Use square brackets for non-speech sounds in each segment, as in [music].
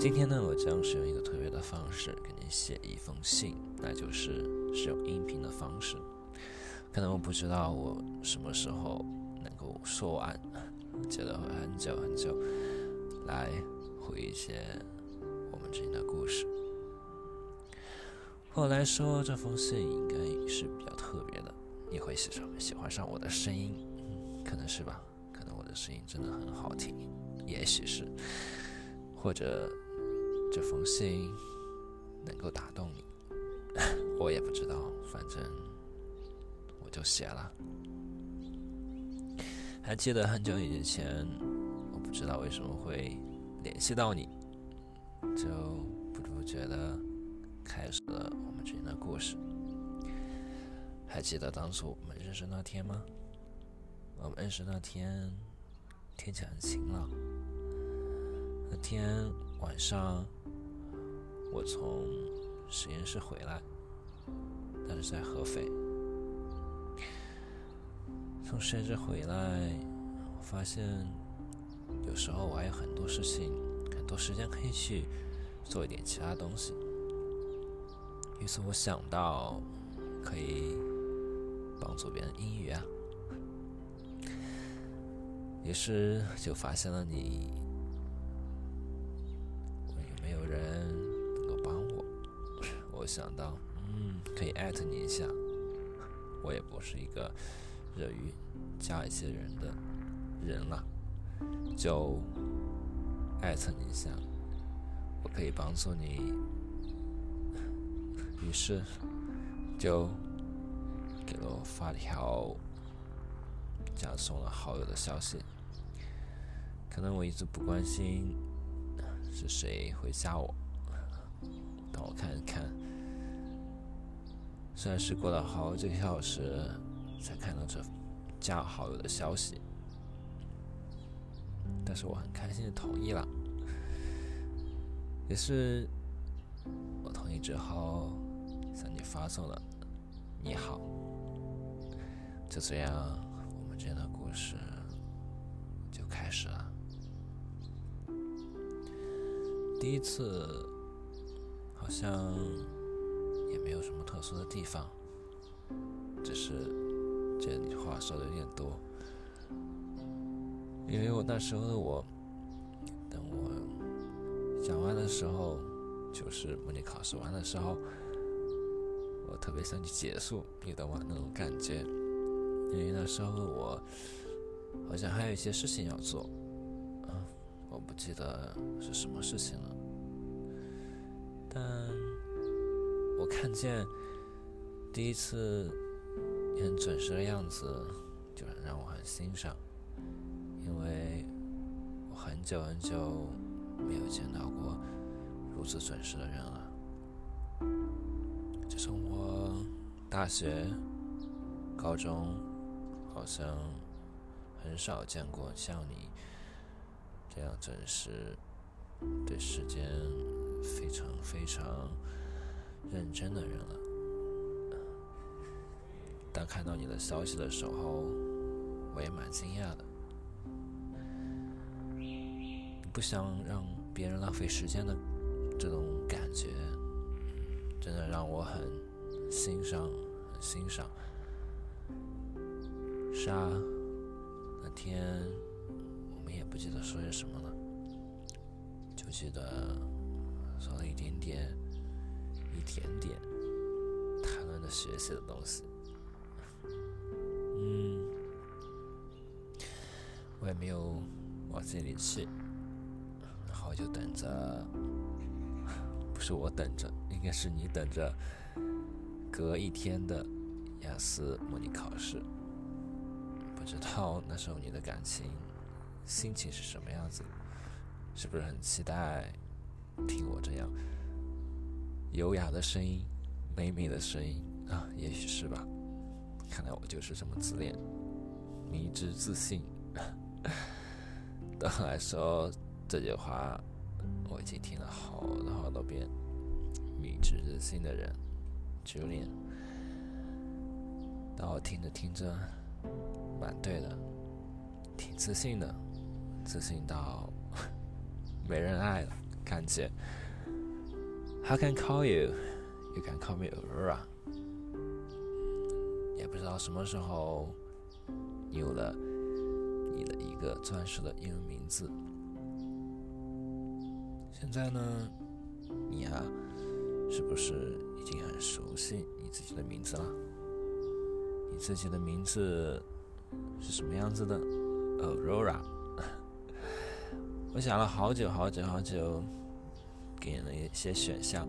今天呢，我将使用一个特别的方式给你写一封信，那就是使用音频的方式。可能我不知道我什么时候能够说完，觉得会很久很久，来回忆一些我们之间的故事。后来说这封信应该是比较特别的，你会喜上喜欢上我的声音，可能是吧？可能我的声音真的很好听，也许是，或者。这封信能够打动你，[laughs] 我也不知道，反正我就写了。还记得很久以前，我不知道为什么会联系到你，就不知不觉的开始了我们之间的故事。还记得当初我们认识那天吗？我们认识那天天气很晴朗，那天晚上。我从实验室回来，但是在合肥。从实验室回来，我发现有时候我还有很多事情、很多时间可以去做一点其他东西。于是我想到可以帮助别人英语啊，于是就发现了你。想到，嗯，可以艾特你一下。我也不是一个热于加一些人的人了，就艾特你一下，我可以帮助你。于是就给了我发条加送了好友的消息。可能我一直不关心是谁会加我，等我看一看。虽然是过了好几个小时才看到这加好友的消息，但是我很开心的同意了。也是我同意之后，向你发送了“你好”。就这样，我们之间的故事就开始了。第一次，好像。也没有什么特殊的地方，只是觉得你话说的有点多。因为我那时候的我，等我讲完的时候，就是模拟考试完的时候，我特别想去结束，你懂吗？那种感觉。因为那时候的我，好像还有一些事情要做，嗯，我不记得是什么事情了，但。我看见第一次很准时的样子，就让我很欣赏，因为我很久很久没有见到过如此准时的人了。自从我大学、高中，好像很少见过像你这样准时，对时间非常非常。认真的人了。当看到你的消息的时候，我也蛮惊讶的。不想让别人浪费时间的这种感觉，真的让我很欣赏，欣赏。是啊，那天我们也不记得说些什么了，就记得说了一点点。一点点谈论的学习的东西，嗯，我也没有往这里去，然后就等着，不是我等着，应该是你等着，隔一天的雅思模拟考试，不知道那时候你的感情、心情是什么样子，是不是很期待听我这样？优雅的声音，美美的声音啊，也许是吧。看来我就是这么自恋，迷之自信。[laughs] 对我来说这句话，我已经听了好多好多遍。迷之自信的人，Julian。当我听着听着，蛮对的，挺自信的，自信到 [laughs] 没人爱了，感觉。How can call you? You can call me Aurora. 也不知道什么时候有了你的一个钻石的英文名字。现在呢，你啊，是不是已经很熟悉你自己的名字了？你自己的名字是什么样子的？Aurora。[laughs] 我想了好久好久好久，给了一些选项，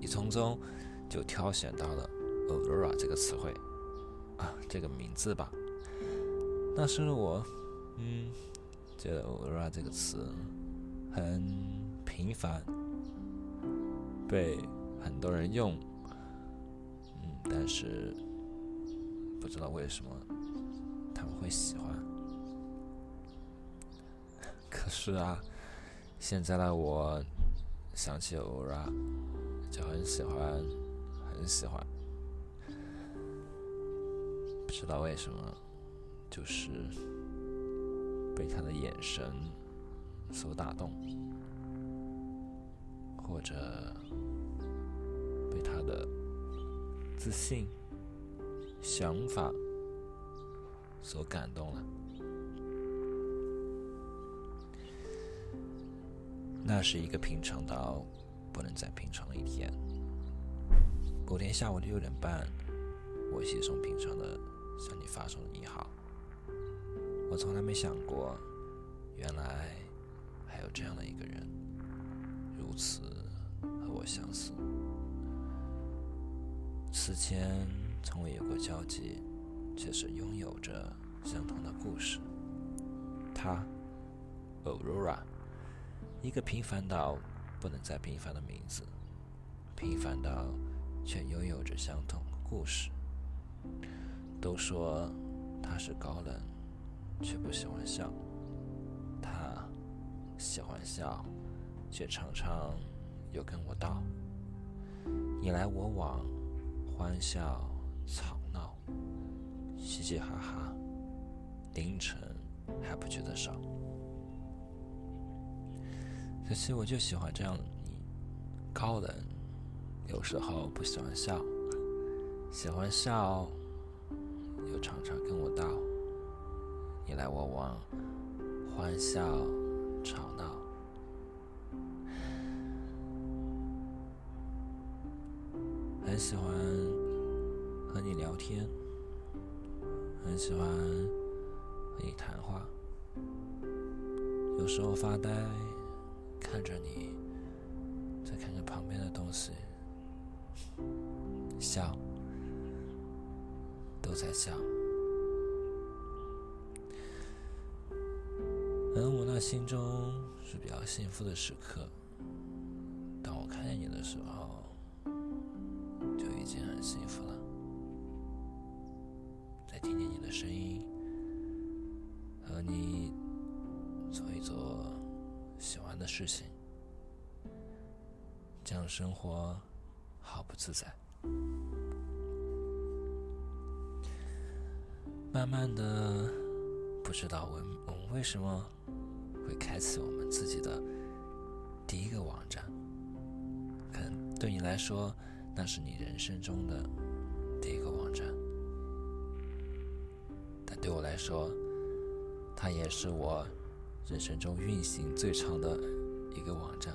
你从中就挑选到了 Aurora 这个词汇啊，这个名字吧。那时的我，嗯，觉得 Aurora 这个词很。平凡被很多人用，嗯，但是不知道为什么他们会喜欢。[laughs] 可是啊，现在的我想起 Ora 就很喜欢，很喜欢，不知道为什么，就是被他的眼神所打动。或者被他的自信、想法所感动了。那是一个平常到不能再平常的一天。某天下午六点半，我稀松平常的向你发送了你好。我从来没想过，原来还有这样的一个人，如此和。我相似，此前从未有过交集，却是拥有着相同的故事。他，Aurora，一个平凡到不能再平凡的名字，平凡到却拥有着相同的故事。都说他是高冷，却不喜欢笑。他喜欢笑，却常常。又跟我道：“你来我往，欢笑吵闹，嘻嘻哈哈，凌晨还不觉得少。可惜我就喜欢这样的你，高冷，有时候不喜欢笑，喜欢笑，又常常跟我道：你来我往，欢笑吵闹。”很喜欢和你聊天，很喜欢和你谈话。有时候发呆，看着你，再看看旁边的东西，笑，都在笑。而我那心中是比较幸福的时刻，当我看见你的时候。就已经很幸福了，再听见你的声音，和你做一做喜欢的事情，这样生活好不自在。慢慢的，不知道我我们为什么会开启我们自己的第一个网站，可能对你来说。那是你人生中的第一个网站，但对我来说，它也是我人生中运行最长的一个网站。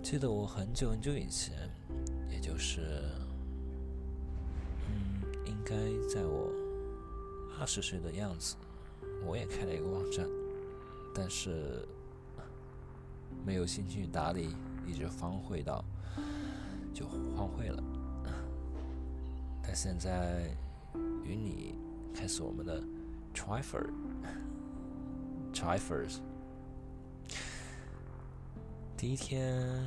记得我很久很久以前，也就是，嗯，应该在我二十岁的样子，我也开了一个网站，但是没有兴趣打理。一直荒废到就荒废了，但现在与你开始我们的 trifer，trifers，第一天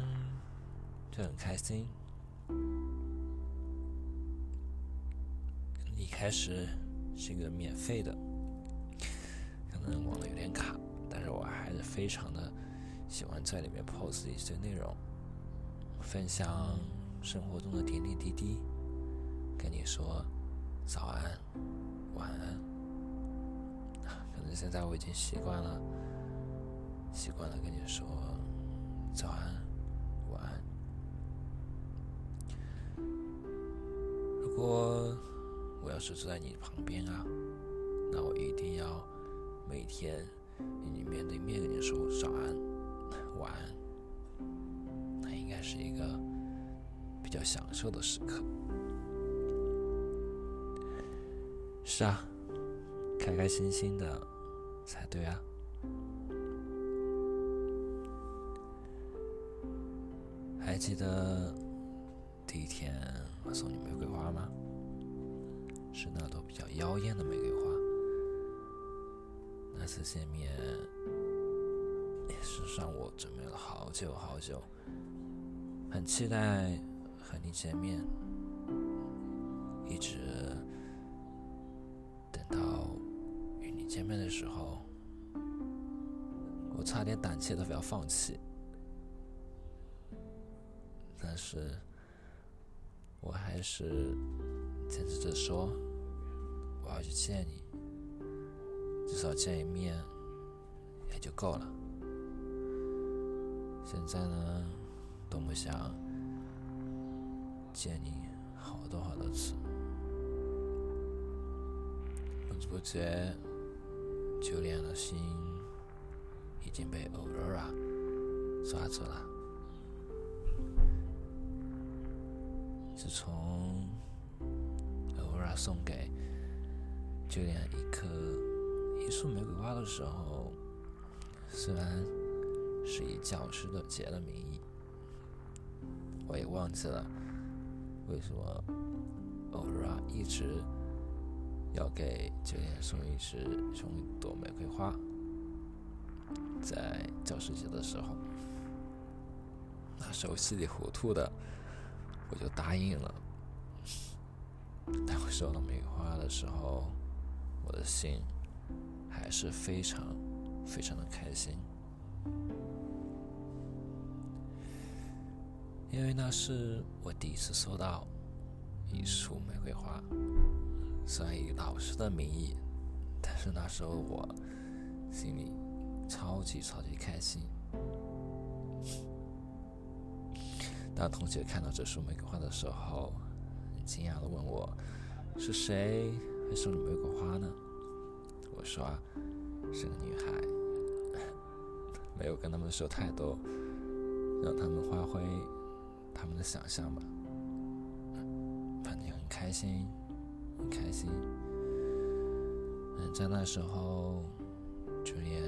就很开心，一开始是一个免费的，可能网络有点卡，但是我还是非常的。喜欢在里面 post 一些内容，分享生活中的点点滴滴，跟你说早安、晚安。现在我已经习惯了，习惯了跟你说早安、晚安。如果我要是坐在你旁边啊，那我一定要每天与你面对面跟你说早安、晚安，那应该是一个比较享受的时刻。是啊，开开心心的才对啊。还记得第一天我送你玫瑰花吗？是那朵比较妖艳的玫瑰花。那次见面也是让我准备了好久好久，很期待和你见面，一直面的时候，我差点胆怯的要放弃。但是，我还是坚持着说，我要去见你，至少见一面也就够了。现在呢，多么想见你好多好多次，不知不觉，就连的心已经被欧若拉抓住了。自从欧若拉送给就连一颗一束玫瑰花的时候，虽然是以教师的节的名义，我也忘记了为什么欧若拉一直要给就连送一支送一朵玫瑰花，在教师节的时候，那时候稀里糊涂的。我就答应了。当我收到玫瑰花的时候，我的心还是非常非常的开心，因为那是我第一次收到一束玫瑰花。虽然以老师的名义，但是那时候我心里超级超级开心。当同学看到这束玫瑰花的时候，惊讶的问我：“是谁会送你玫瑰花呢？”我说：“，是个女孩。[laughs] ”没有跟他们说太多，让他们发挥他们的想象吧。反正很开心，很开心。嗯，在那时候，朱颜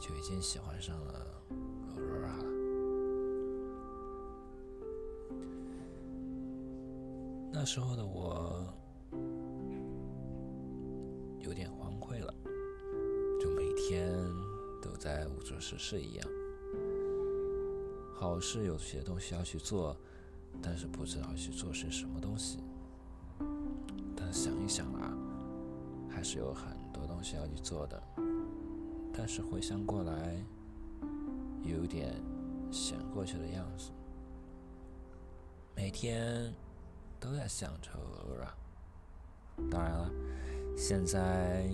就已经喜欢上了。那时候的我有点荒废了，就每天都在无所事事一样。好事有些东西要去做，但是不知道去做些什么东西。但想一想啊，还是有很多东西要去做的。但是回想过来，有点想过去的样子。每天。都在想着啊，当然了，现在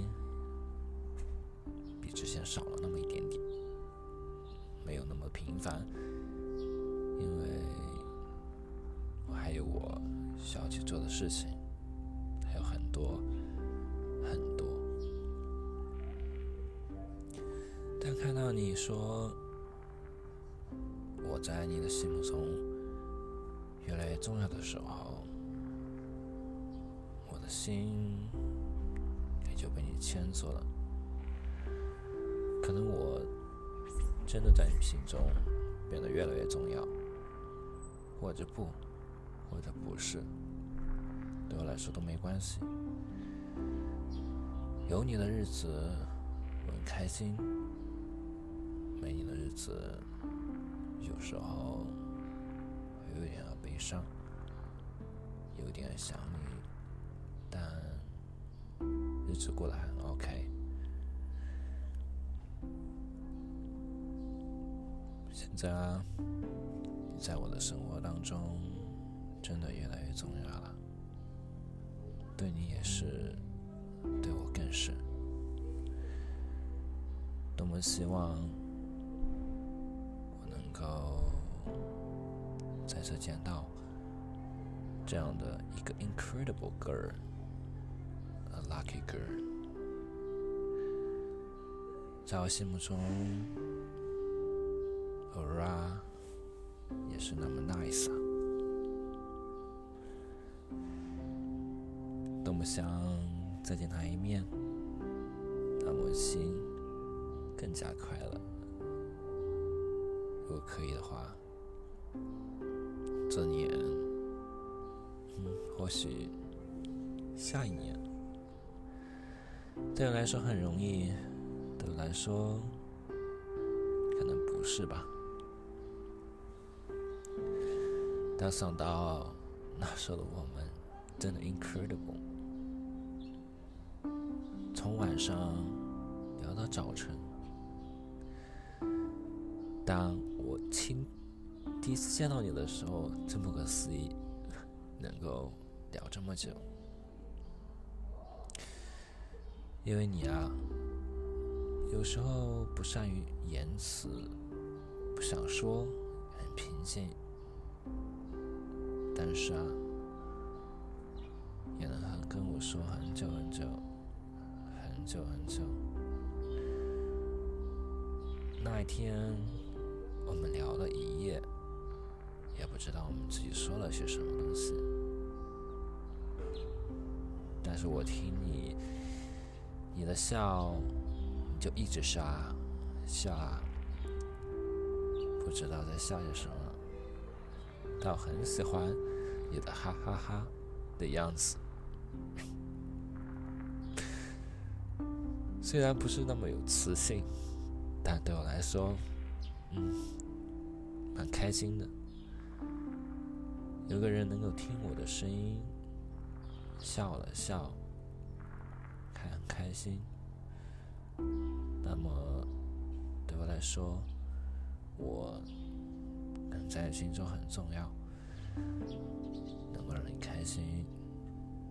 比之前少了那么一点点，没有那么频繁，因为我还有我需要去做的事情，看到你说我在你的心目中越来越重要的时候。我的心也就被你牵住了。可能我真的在你心中变得越来越重要，或者不，或者不是，对我来说都没关系。有你的日子我很开心，没你的日子有时候会有点悲伤，有点想你。但日子过得很 OK。现在啊，你在我的生活当中真的越来越重要了，对你也是，对我更是。多么希望够再次见到这样的一个 incredible girl，a lucky girl，在我心目中，Aura 也是那么 nice 啊，多么想再见她一面，让我的心更加快乐。如果可以的话，这年，嗯，或许下一年，对我来说很容易，对我来说可能不是吧。但想到那时候的我们，真的 incredible，从晚上聊到早晨。当我亲第一次见到你的时候，真不可思议，[laughs] 能够聊这么久。因为你啊，有时候不善于言辞，不想说，很平静，但是啊，也能很跟我说很久很久，很久很久。那一天。我们聊了一夜，也不知道我们自己说了些什么东西。但是我听你，你的笑，就一直笑啊，笑啊，不知道在笑些什么。但我很喜欢你的哈哈哈的样子，虽然不是那么有磁性，但对我来说，嗯。蛮开心的，有个人能够听我的声音，笑了笑，还很开心。那么对我来说，我能在心中很重要，能够让你开心，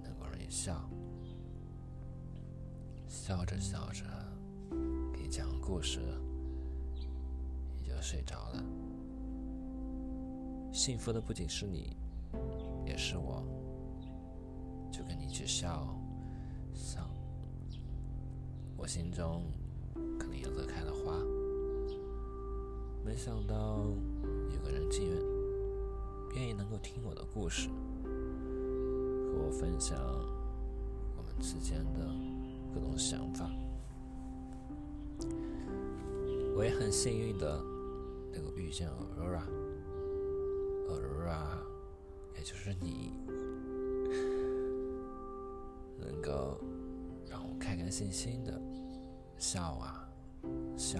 能够让你笑，笑着笑着给你讲故事，你就睡着了。幸福的不仅是你，也是我。就跟你一起笑，笑。我心中可能也乐开了花。没想到有个人竟然愿意能够听我的故事，和我分享我们之间的各种想法。我也很幸运的能够遇见 Aurora。啊，也就是你，能够让我开开心心的笑啊笑，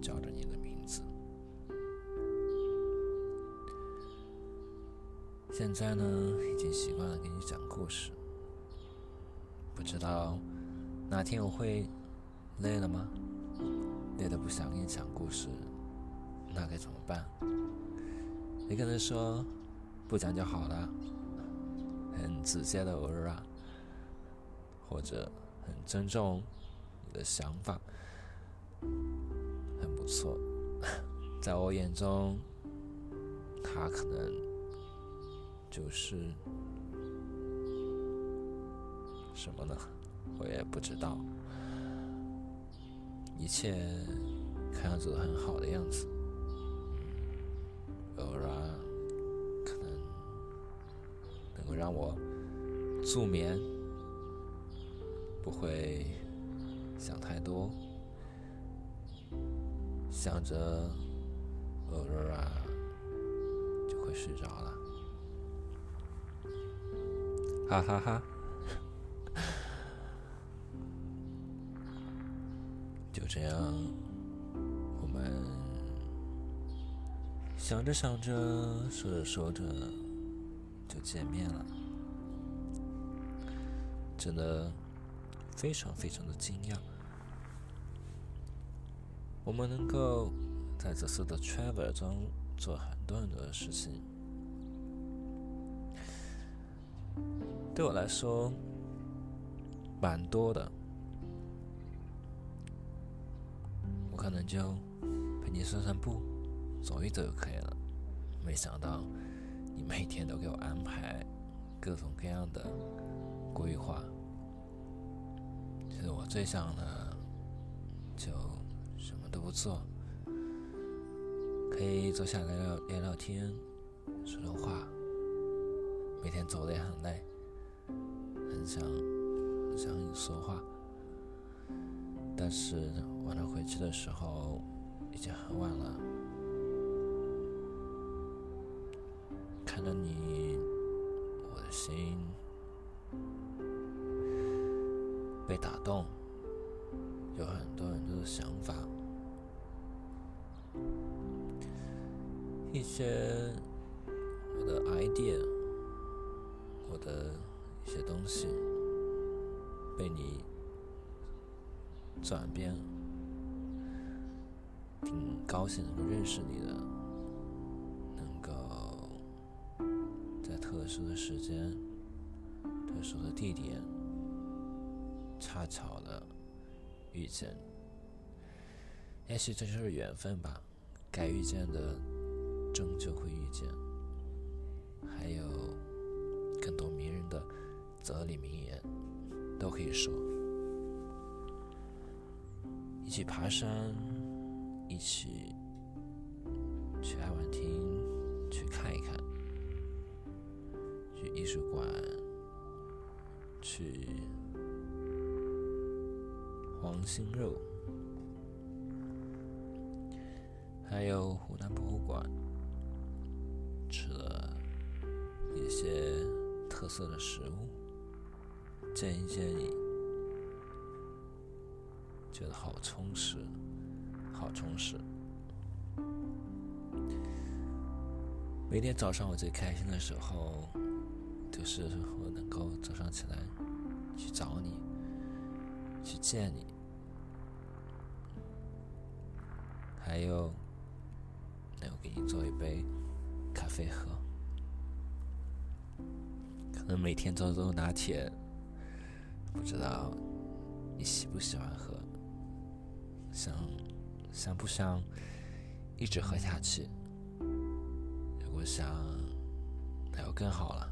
叫着你的名字。现在呢，已经习惯了给你讲故事，不知道哪天我会累了吗？累的不想给你讲故事，那该怎么办？你可能说不讲就好了，很直接的 r 啊，或者很尊重你的想法，很不错。[laughs] 在我眼中，他可能就是什么呢？我也不知道。一切看样子很好的样子。偶尔可能能够让我助眠，不会想太多，想着偶尔啊就会睡着了，哈哈哈，[laughs] 就这样，想着想着，说着说着，就见面了，真的非常非常的惊讶。我们能够在这次的 travel 中做很多很多的事情，对我来说蛮多的。我可能就陪你散散步。走一走就可以了。没想到你每天都给我安排各种各样的规划。其实我最想的就什么都不做，可以坐下来聊聊聊天，说说话。每天走的也很累，很想很想你说话，但是晚上回去的时候已经很晚了。看着你，我的心被打动，有很多很多的想法，一些我的 idea。我的一些东西被你转变，挺高兴能够认识你的，殊的时间、特殊的地点，恰巧的遇见。也许这就是缘分吧，该遇见的终究会遇见。还有。更多名人的哲理名言都可以说：一起爬山，一起去爱晚亭去看一看，去艺术馆，去黄心肉，还有湖南博物馆，吃了一些。特色的食物，见一见你，觉得好充实，好充实。每天早上我最开心的时候，就是我能够早上起来去找你，去见你，还有能够给你做一杯咖啡喝。可能每天做做拿铁，不知道你喜不喜欢喝，想想不想一直喝下去？如果想，那就更好了。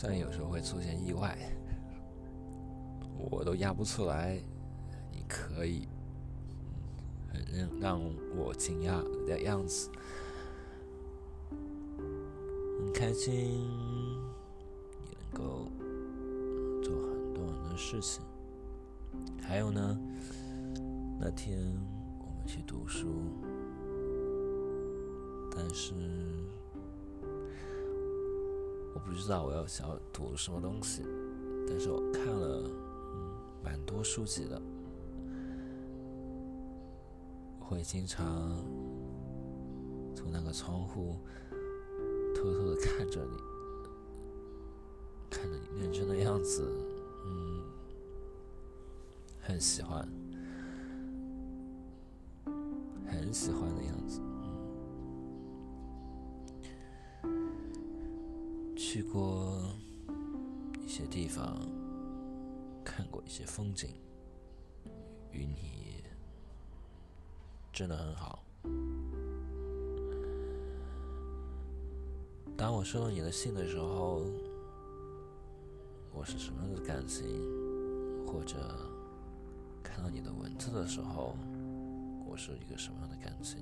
虽然有时候会出现意外，我都压不出来，你可以让让我惊讶的样子。很开心，也能够做很多很多事情。还有呢，那天我们去读书，但是我不知道我要想要读什么东西，但是我看了嗯蛮多书籍的，我会经常从那个窗户。偷偷的看着你，看着你认真的样子，嗯，很喜欢，很喜欢的样子，去过一些地方，看过一些风景，与你真的很好。当我收到你的信的时候，我是什么样的感情？或者看到你的文字的时候，我是一个什么样的感情？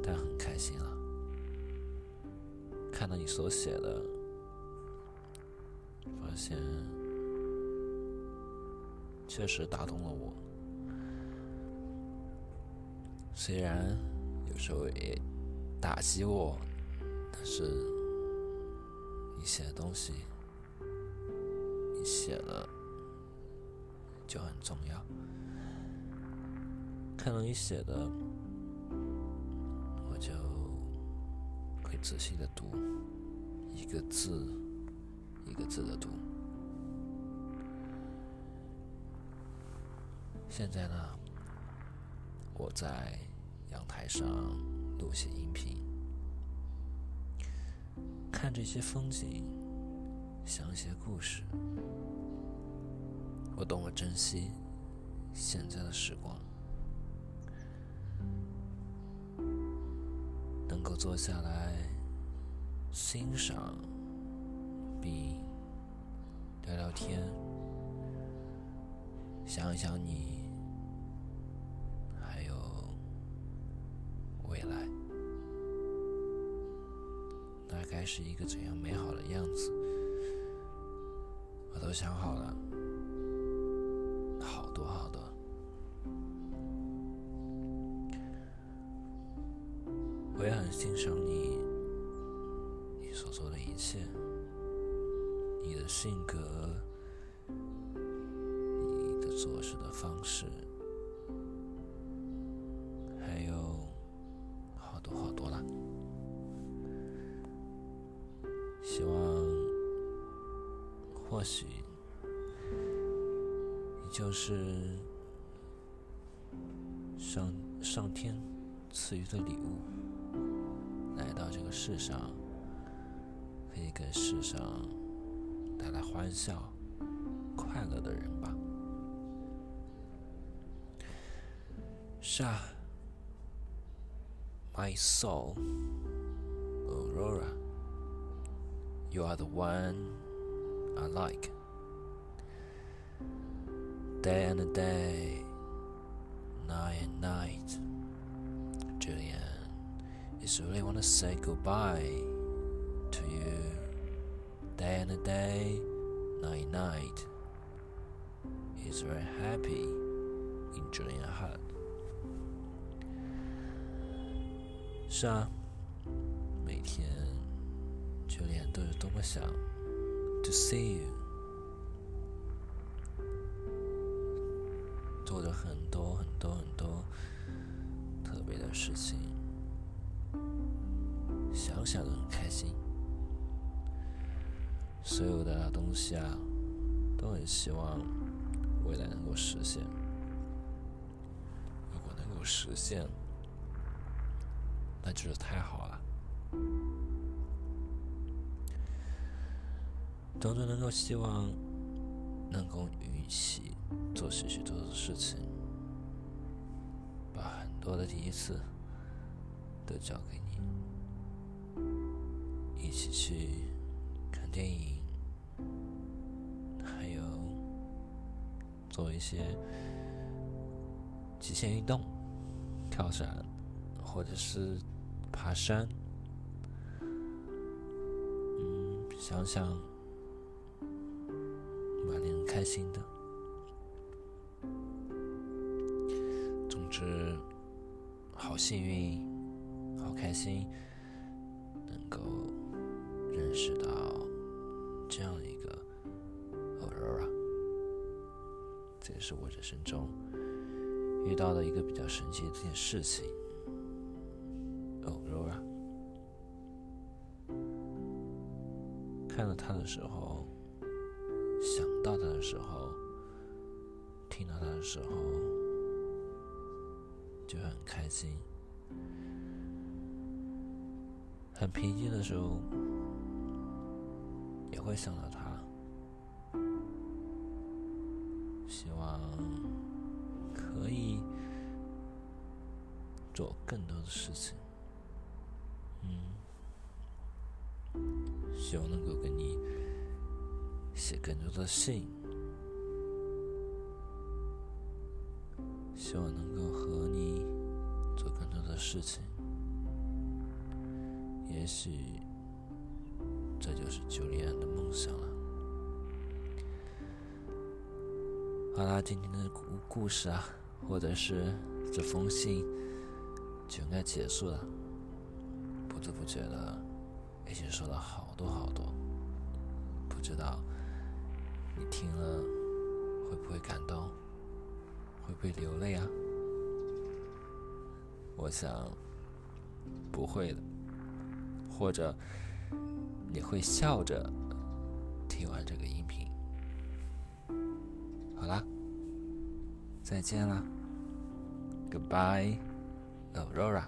但很开心啊，看到你所写的，发现确实打动了我。虽然有时候也打击我。但是，你写的东西，你写了就很重要。看到你写的，仔细的读，一个字一个字的读。现在呢，我在阳台上录些音频。看这些风景，想一些故事，我多么珍惜现在的时光，能够坐下来欣赏，并聊聊天，想一想你，还有未来，大概是一个怎样美好的样子，我都想好了。好多好多！我也很欣赏你，切，你的性格，你的做事的方式，欢笑、快乐的人吧。是啊，My soul, Aurora, you are the one I like. Day and day, night and night. Julian, it's really want to say goodbye to you. Day and day, night night. He's very happy in Julian heart. 是啊，每天，Julian 都是多么想 to see you。做着很多很多很多特别的事情，想想都很开心。 所有的东西啊，都很希望未来能够实现。如果能够实现，那就是太好了。种种能够希望能够一起。做许许多多的事情，把很多的第一次都交给你，一起去电影，还有做一些极限运动，跳伞，或者是爬山，嗯，想想蛮令人开心的。总之好幸运，好开心，能够认识到这样一个 Aurora，这也是我人生中遇到的一个比较神奇的一件事情。Aurora，看到他的时候，想到他的时候，听到他的时候。就很开心，很平静的时候，会想到他，希望可以做更多的事情，嗯，希望能够给你写更多的信。希望能够和你做更多的事情，也许这就是九莉安的梦想了。好啦，今天的故故事啊，或者是这封信就应该结束了。不知不觉的，已经说了好多好多，不知道你听了会不会感动？会不会流泪啊？我想不会的，或者你会笑着听完这个音频。好啦，再见啦，Goodbye，Aurora。